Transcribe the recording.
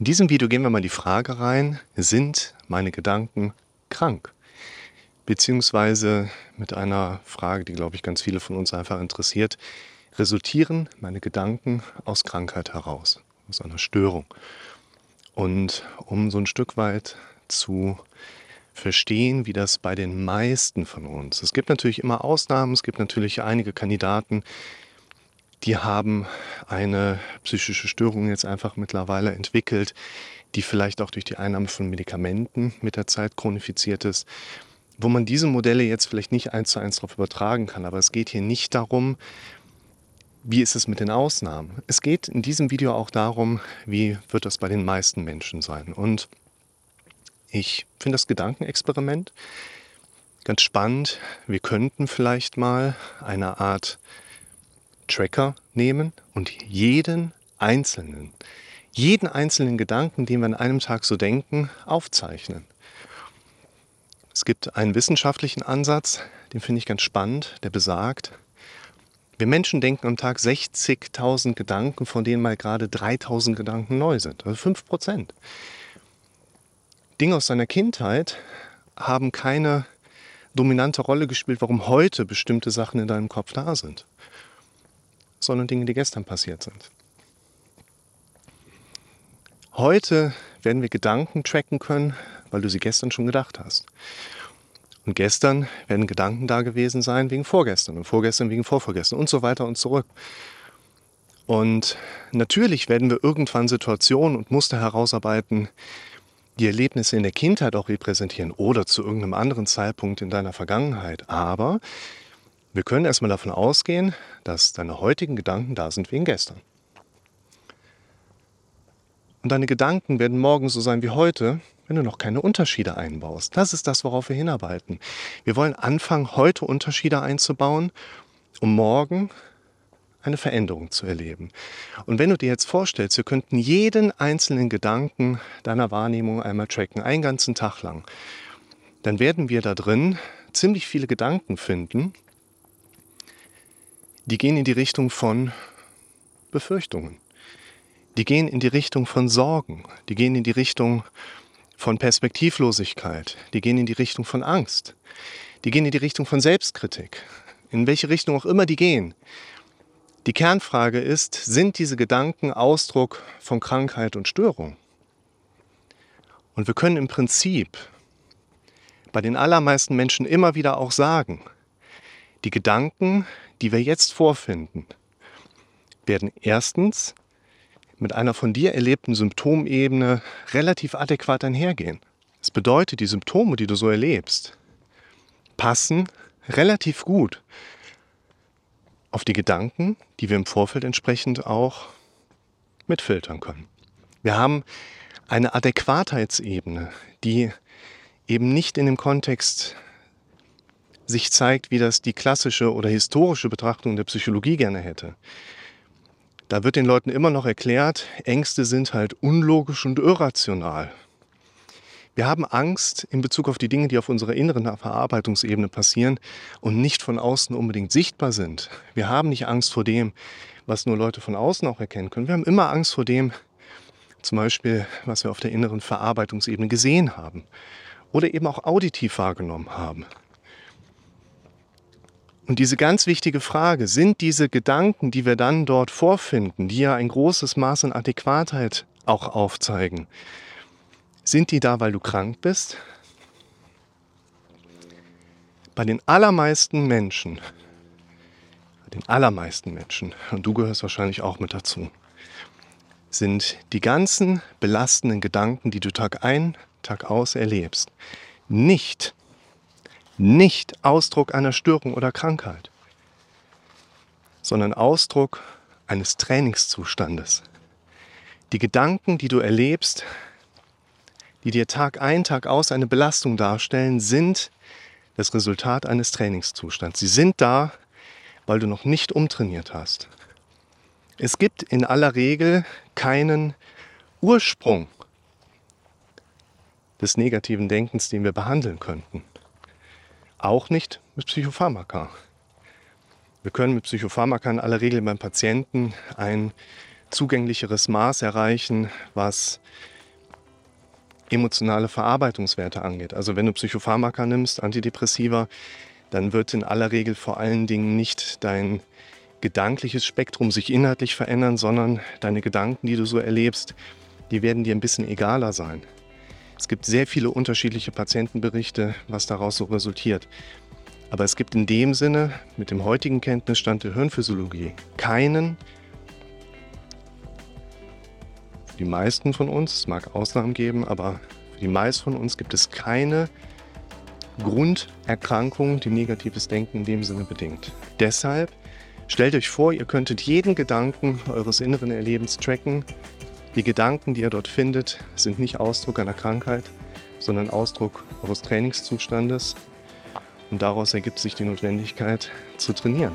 In diesem Video gehen wir mal die Frage rein, sind meine Gedanken krank? Beziehungsweise mit einer Frage, die, glaube ich, ganz viele von uns einfach interessiert, resultieren meine Gedanken aus Krankheit heraus, aus einer Störung? Und um so ein Stück weit zu verstehen, wie das bei den meisten von uns. Es gibt natürlich immer Ausnahmen, es gibt natürlich einige Kandidaten, die haben eine psychische Störung jetzt einfach mittlerweile entwickelt, die vielleicht auch durch die Einnahme von Medikamenten mit der Zeit chronifiziert ist, wo man diese Modelle jetzt vielleicht nicht eins zu eins darauf übertragen kann. Aber es geht hier nicht darum, wie ist es mit den Ausnahmen. Es geht in diesem Video auch darum, wie wird das bei den meisten Menschen sein. Und ich finde das Gedankenexperiment ganz spannend. Wir könnten vielleicht mal eine Art Tracker nehmen und jeden einzelnen, jeden einzelnen Gedanken, den wir an einem Tag so denken, aufzeichnen. Es gibt einen wissenschaftlichen Ansatz, den finde ich ganz spannend, der besagt, wir Menschen denken am Tag 60.000 Gedanken, von denen mal gerade 3.000 Gedanken neu sind, also 5 Prozent. Dinge aus seiner Kindheit haben keine dominante Rolle gespielt, warum heute bestimmte Sachen in deinem Kopf da sind sondern Dinge, die gestern passiert sind. Heute werden wir Gedanken tracken können, weil du sie gestern schon gedacht hast. Und gestern werden Gedanken da gewesen sein wegen vorgestern und vorgestern wegen vorvorgestern und so weiter und zurück. Und natürlich werden wir irgendwann Situationen und Muster herausarbeiten, die Erlebnisse in der Kindheit auch repräsentieren oder zu irgendeinem anderen Zeitpunkt in deiner Vergangenheit. Aber wir können erstmal davon ausgehen, dass deine heutigen Gedanken da sind wegen gestern. Und deine Gedanken werden morgen so sein wie heute, wenn du noch keine Unterschiede einbaust. Das ist das, worauf wir hinarbeiten. Wir wollen anfangen, heute Unterschiede einzubauen, um morgen eine Veränderung zu erleben. Und wenn du dir jetzt vorstellst, wir könnten jeden einzelnen Gedanken deiner Wahrnehmung einmal tracken, einen ganzen Tag lang, dann werden wir da drin ziemlich viele Gedanken finden, die gehen in die Richtung von Befürchtungen. Die gehen in die Richtung von Sorgen. Die gehen in die Richtung von Perspektivlosigkeit. Die gehen in die Richtung von Angst. Die gehen in die Richtung von Selbstkritik. In welche Richtung auch immer die gehen. Die Kernfrage ist, sind diese Gedanken Ausdruck von Krankheit und Störung? Und wir können im Prinzip bei den allermeisten Menschen immer wieder auch sagen, die Gedanken, die wir jetzt vorfinden, werden erstens mit einer von dir erlebten Symptomebene relativ adäquat einhergehen. Das bedeutet, die Symptome, die du so erlebst, passen relativ gut auf die Gedanken, die wir im Vorfeld entsprechend auch mitfiltern können. Wir haben eine Adäquatheitsebene, die eben nicht in dem Kontext sich zeigt, wie das die klassische oder historische Betrachtung der Psychologie gerne hätte. Da wird den Leuten immer noch erklärt, Ängste sind halt unlogisch und irrational. Wir haben Angst in Bezug auf die Dinge, die auf unserer inneren Verarbeitungsebene passieren und nicht von außen unbedingt sichtbar sind. Wir haben nicht Angst vor dem, was nur Leute von außen auch erkennen können. Wir haben immer Angst vor dem, zum Beispiel, was wir auf der inneren Verarbeitungsebene gesehen haben oder eben auch auditiv wahrgenommen haben. Und diese ganz wichtige Frage, sind diese Gedanken, die wir dann dort vorfinden, die ja ein großes Maß an Adäquatheit auch aufzeigen, sind die da, weil du krank bist? Bei den allermeisten Menschen, bei den allermeisten Menschen, und du gehörst wahrscheinlich auch mit dazu, sind die ganzen belastenden Gedanken, die du Tag ein, Tag aus erlebst, nicht nicht Ausdruck einer Störung oder Krankheit, sondern Ausdruck eines Trainingszustandes. Die Gedanken, die du erlebst, die dir Tag ein, Tag aus eine Belastung darstellen, sind das Resultat eines Trainingszustands. Sie sind da, weil du noch nicht umtrainiert hast. Es gibt in aller Regel keinen Ursprung des negativen Denkens, den wir behandeln könnten. Auch nicht mit Psychopharmaka. Wir können mit Psychopharmaka in aller Regel beim Patienten ein zugänglicheres Maß erreichen, was emotionale Verarbeitungswerte angeht. Also wenn du Psychopharmaka nimmst, Antidepressiva, dann wird in aller Regel vor allen Dingen nicht dein gedankliches Spektrum sich inhaltlich verändern, sondern deine Gedanken, die du so erlebst, die werden dir ein bisschen egaler sein. Es gibt sehr viele unterschiedliche Patientenberichte, was daraus so resultiert. Aber es gibt in dem Sinne, mit dem heutigen Kenntnisstand der Hirnphysiologie, keinen, für die meisten von uns, es mag Ausnahmen geben, aber für die meisten von uns gibt es keine Grunderkrankung, die negatives Denken in dem Sinne bedingt. Deshalb stellt euch vor, ihr könntet jeden Gedanken eures inneren Erlebens tracken. Die Gedanken, die ihr dort findet, sind nicht Ausdruck einer Krankheit, sondern Ausdruck eures Trainingszustandes. Und daraus ergibt sich die Notwendigkeit zu trainieren.